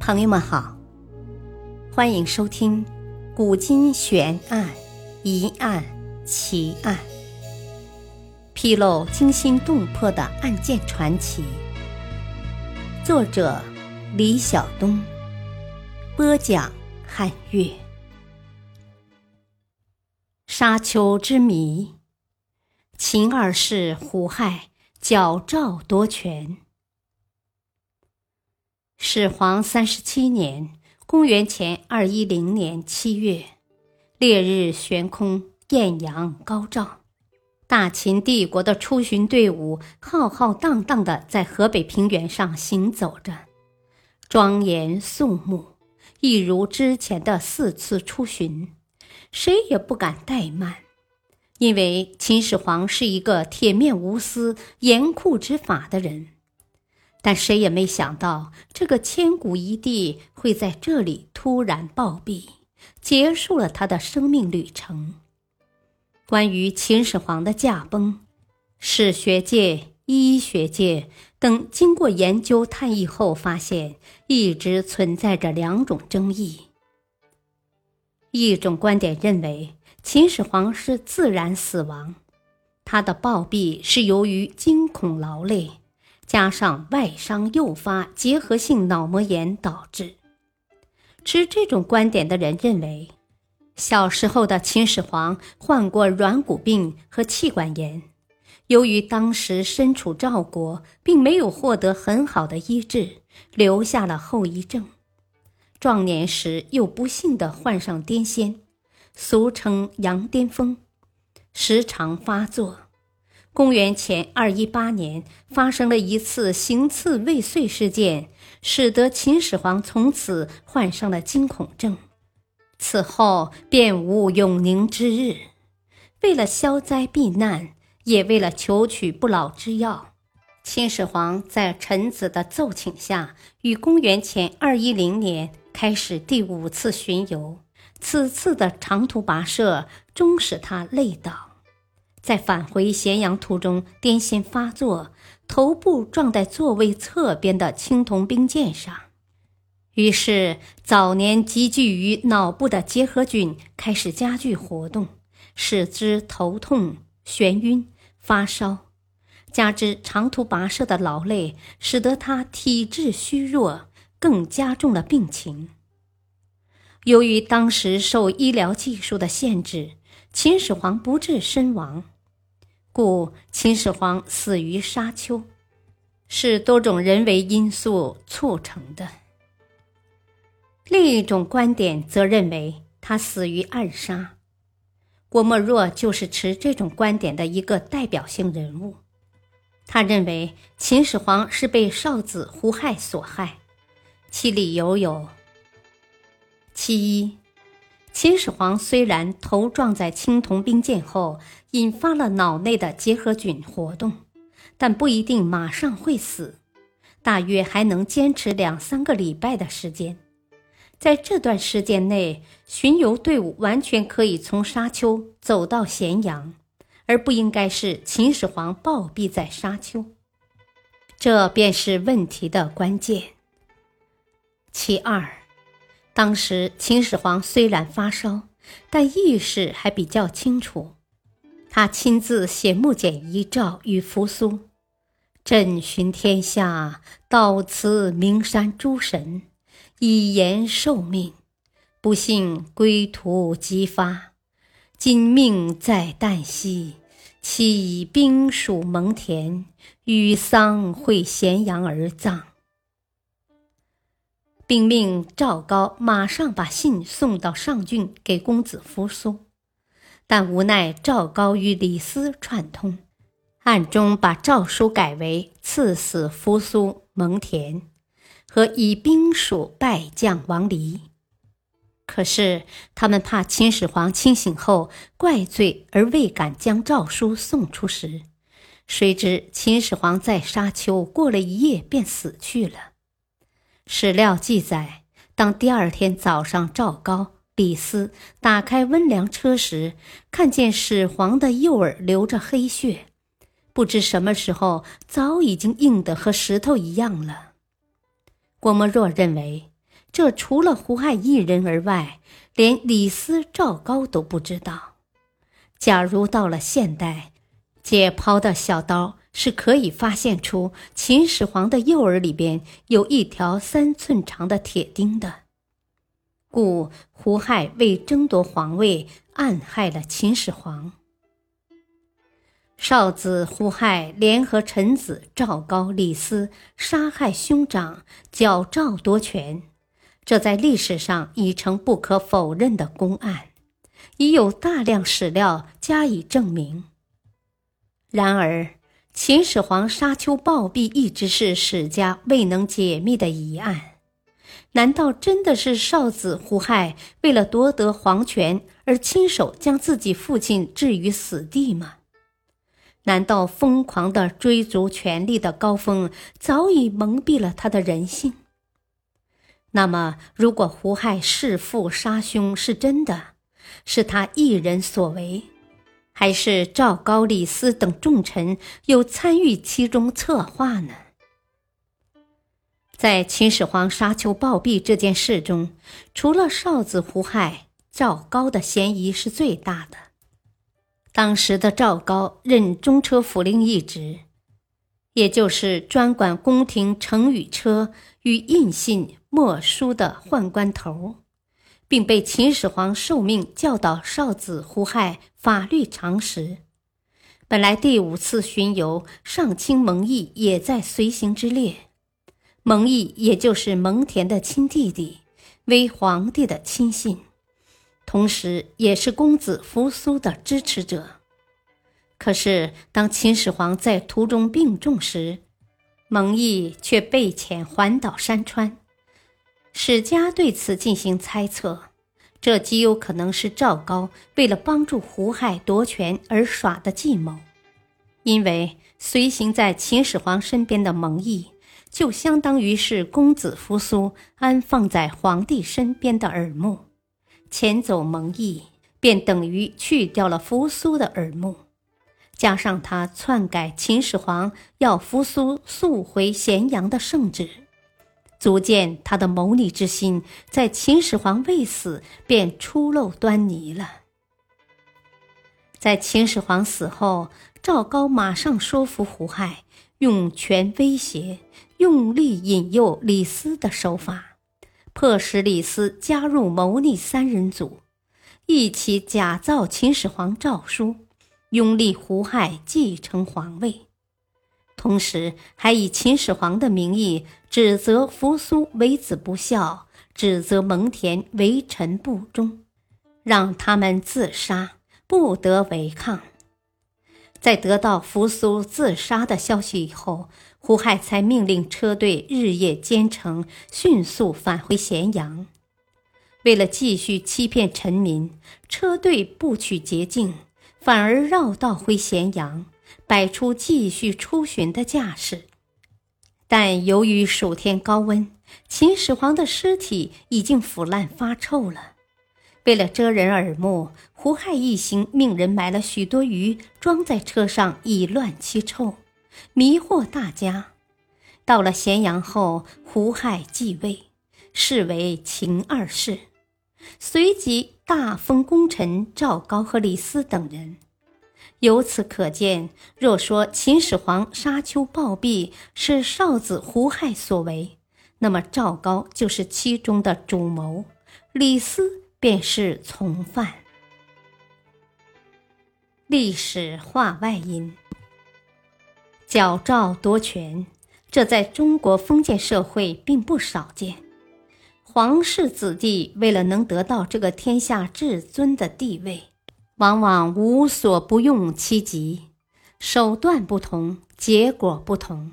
朋友们好，欢迎收听《古今悬案、疑案、奇案》，披露惊心动魄的案件传奇。作者：李晓东，播讲：汉月。沙丘之谜，秦二世胡亥矫诏夺权。始皇三十七年（公元前二一零年）七月，烈日悬空，艳阳高照，大秦帝国的出巡队伍浩浩荡荡的在河北平原上行走着，庄严肃穆，一如之前的四次出巡，谁也不敢怠慢，因为秦始皇是一个铁面无私、严酷执法的人。但谁也没想到，这个千古一帝会在这里突然暴毙，结束了他的生命旅程。关于秦始皇的驾崩，史学界、医学界等经过研究探议后发现，一直存在着两种争议。一种观点认为，秦始皇是自然死亡，他的暴毙是由于惊恐劳累。加上外伤诱发结核性脑膜炎导致。持这种观点的人认为，小时候的秦始皇患过软骨病和气管炎，由于当时身处赵国，并没有获得很好的医治，留下了后遗症。壮年时又不幸地患上癫痫，俗称“羊癫疯”，时常发作。公元前二一八年，发生了一次行刺未遂事件，使得秦始皇从此患上了惊恐症，此后便无永宁之日。为了消灾避难，也为了求取不老之药，秦始皇在臣子的奏请下，于公元前二一零年开始第五次巡游。此次的长途跋涉，终使他累倒。在返回咸阳途中，癫痫发作，头部撞在座位侧边的青铜冰剑上，于是早年积聚于脑部的结核菌开始加剧活动，使之头痛、眩晕、发烧，加之长途跋涉的劳累，使得他体质虚弱，更加重了病情。由于当时受医疗技术的限制，秦始皇不治身亡。故秦始皇死于沙丘，是多种人为因素促成的。另一种观点则认为他死于暗杀，郭沫若就是持这种观点的一个代表性人物。他认为秦始皇是被少子胡亥所害，其理由有：其一。秦始皇虽然头撞在青铜兵剑后引发了脑内的结核菌活动，但不一定马上会死，大约还能坚持两三个礼拜的时间。在这段时间内，巡游队伍完全可以从沙丘走到咸阳，而不应该是秦始皇暴毙在沙丘。这便是问题的关键。其二。当时秦始皇虽然发烧，但意识还比较清楚。他亲自写木简遗诏与扶苏：“朕巡天下，到此名山诸神，以言受命。不幸归途即发，今命在旦夕，岂以兵属蒙恬，与丧会咸阳而葬。”并命赵高马上把信送到上郡给公子扶苏，但无奈赵高与李斯串通，暗中把诏书改为赐死扶苏蒙恬，和以兵属败将王离。可是他们怕秦始皇清醒后怪罪而未敢将诏书送出时，谁知秦始皇在沙丘过了一夜便死去了。史料记载，当第二天早上，赵高、李斯打开温凉车时，看见始皇的右耳流着黑血，不知什么时候早已经硬得和石头一样了。郭沫若认为，这除了胡亥一人而外，连李斯、赵高都不知道。假如到了现代，解剖的小刀是可以发现出秦始皇的右耳里边有一条三寸长的铁钉的。故胡亥为争夺皇位，暗害了秦始皇。少子胡亥联合臣子赵高、李斯，杀害兄长，矫诏夺权，这在历史上已成不可否认的公案，已有大量史料加以证明。然而，秦始皇沙丘暴毙一直是史家未能解密的疑案。难道真的是少子胡亥为了夺得皇权而亲手将自己父亲置于死地吗？难道疯狂的追逐权力的高峰早已蒙蔽了他的人性？那么，如果胡亥弑父杀兄是真的，是他一人所为，还是赵高、李斯等重臣有参与其中策划呢？在秦始皇沙丘暴毙这件事中，除了少子胡亥，赵高的嫌疑是最大的。当时的赵高任中车府令一职，也就是专管宫廷乘舆车与印信墨书的宦官头儿，并被秦始皇受命教导少子胡亥法律常识。本来第五次巡游，上卿蒙毅也在随行之列。蒙毅也就是蒙恬的亲弟弟，为皇帝的亲信。同时，也是公子扶苏的支持者。可是，当秦始皇在途中病重时，蒙毅却被遣环岛山川。史家对此进行猜测：这极有可能是赵高为了帮助胡亥夺权而耍的计谋。因为随行在秦始皇身边的蒙毅，就相当于是公子扶苏安放在皇帝身边的耳目。遣走蒙毅，便等于去掉了扶苏的耳目，加上他篡改秦始皇要扶苏速回咸阳的圣旨，足见他的谋逆之心在秦始皇未死便初露端倪了。在秦始皇死后，赵高马上说服胡亥，用权威胁、用力引诱李斯的手法。迫使李斯加入谋逆三人组，一起假造秦始皇诏书，拥立胡亥继承皇位，同时还以秦始皇的名义指责扶苏为子不孝，指责蒙恬为臣不忠，让他们自杀，不得违抗。在得到扶苏自杀的消息以后。胡亥才命令车队日夜兼程，迅速返回咸阳。为了继续欺骗臣民，车队不取捷径，反而绕道回咸阳，摆出继续出巡的架势。但由于暑天高温，秦始皇的尸体已经腐烂发臭了。为了遮人耳目，胡亥一行命人买了许多鱼，装在车上以乱其臭。迷惑大家。到了咸阳后，胡亥继位，是为秦二世，随即大封功臣赵高和李斯等人。由此可见，若说秦始皇沙丘暴毙是少子胡亥所为，那么赵高就是其中的主谋，李斯便是从犯。历史话外音。矫诏夺权，这在中国封建社会并不少见。皇室子弟为了能得到这个天下至尊的地位，往往无所不用其极。手段不同，结果不同，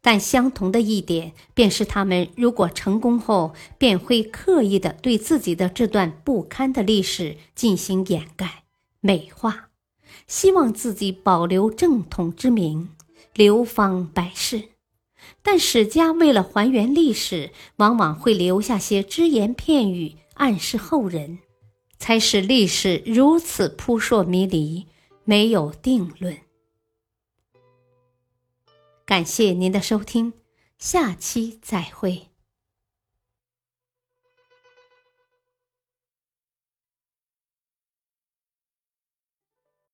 但相同的一点便是，他们如果成功后，便会刻意的对自己的这段不堪的历史进行掩盖、美化，希望自己保留正统之名。流芳百世，但史家为了还原历史，往往会留下些只言片语，暗示后人，才使历史如此扑朔迷离，没有定论。感谢您的收听，下期再会。